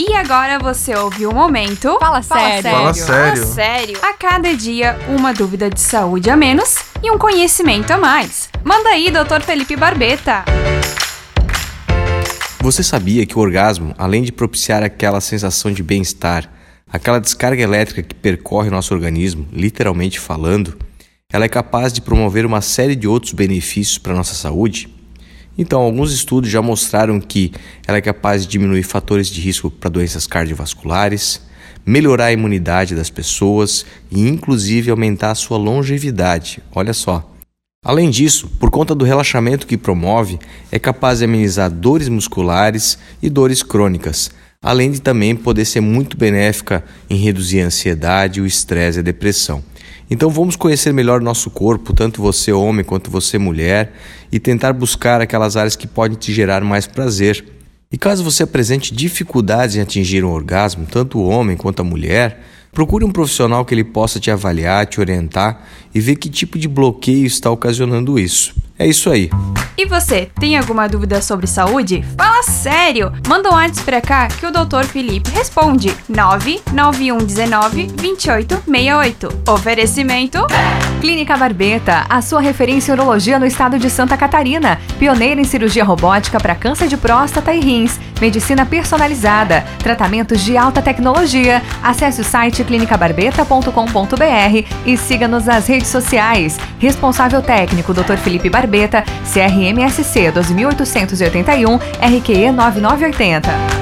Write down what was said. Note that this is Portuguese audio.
E agora você ouve o momento. Fala sério. Fala sério. Fala sério. A cada dia, uma dúvida de saúde a menos e um conhecimento a mais. Manda aí, Dr. Felipe Barbeta. Você sabia que o orgasmo, além de propiciar aquela sensação de bem-estar, aquela descarga elétrica que percorre nosso organismo, literalmente falando, ela é capaz de promover uma série de outros benefícios para a nossa saúde? Então, alguns estudos já mostraram que ela é capaz de diminuir fatores de risco para doenças cardiovasculares, melhorar a imunidade das pessoas e, inclusive, aumentar a sua longevidade. Olha só. Além disso, por conta do relaxamento que promove, é capaz de amenizar dores musculares e dores crônicas, além de também poder ser muito benéfica em reduzir a ansiedade, o estresse e a depressão. Então vamos conhecer melhor nosso corpo, tanto você homem quanto você mulher, e tentar buscar aquelas áreas que podem te gerar mais prazer. E caso você apresente dificuldades em atingir um orgasmo, tanto o homem quanto a mulher, procure um profissional que ele possa te avaliar, te orientar e ver que tipo de bloqueio está ocasionando isso. É isso aí. E você, tem alguma dúvida sobre saúde? Fala sério! Manda um WhatsApp pra cá que o Dr. Felipe responde. 99119 2868. Oferecimento. Clínica Barbeta, a sua referência em urologia no estado de Santa Catarina. Pioneira em cirurgia robótica para câncer de próstata e rins. Medicina personalizada. Tratamentos de alta tecnologia. Acesse o site clinicabarbeta.com.br e siga-nos nas redes sociais. Responsável técnico, Dr. Felipe Barbeta, CRMSC 2881, RQE 9980.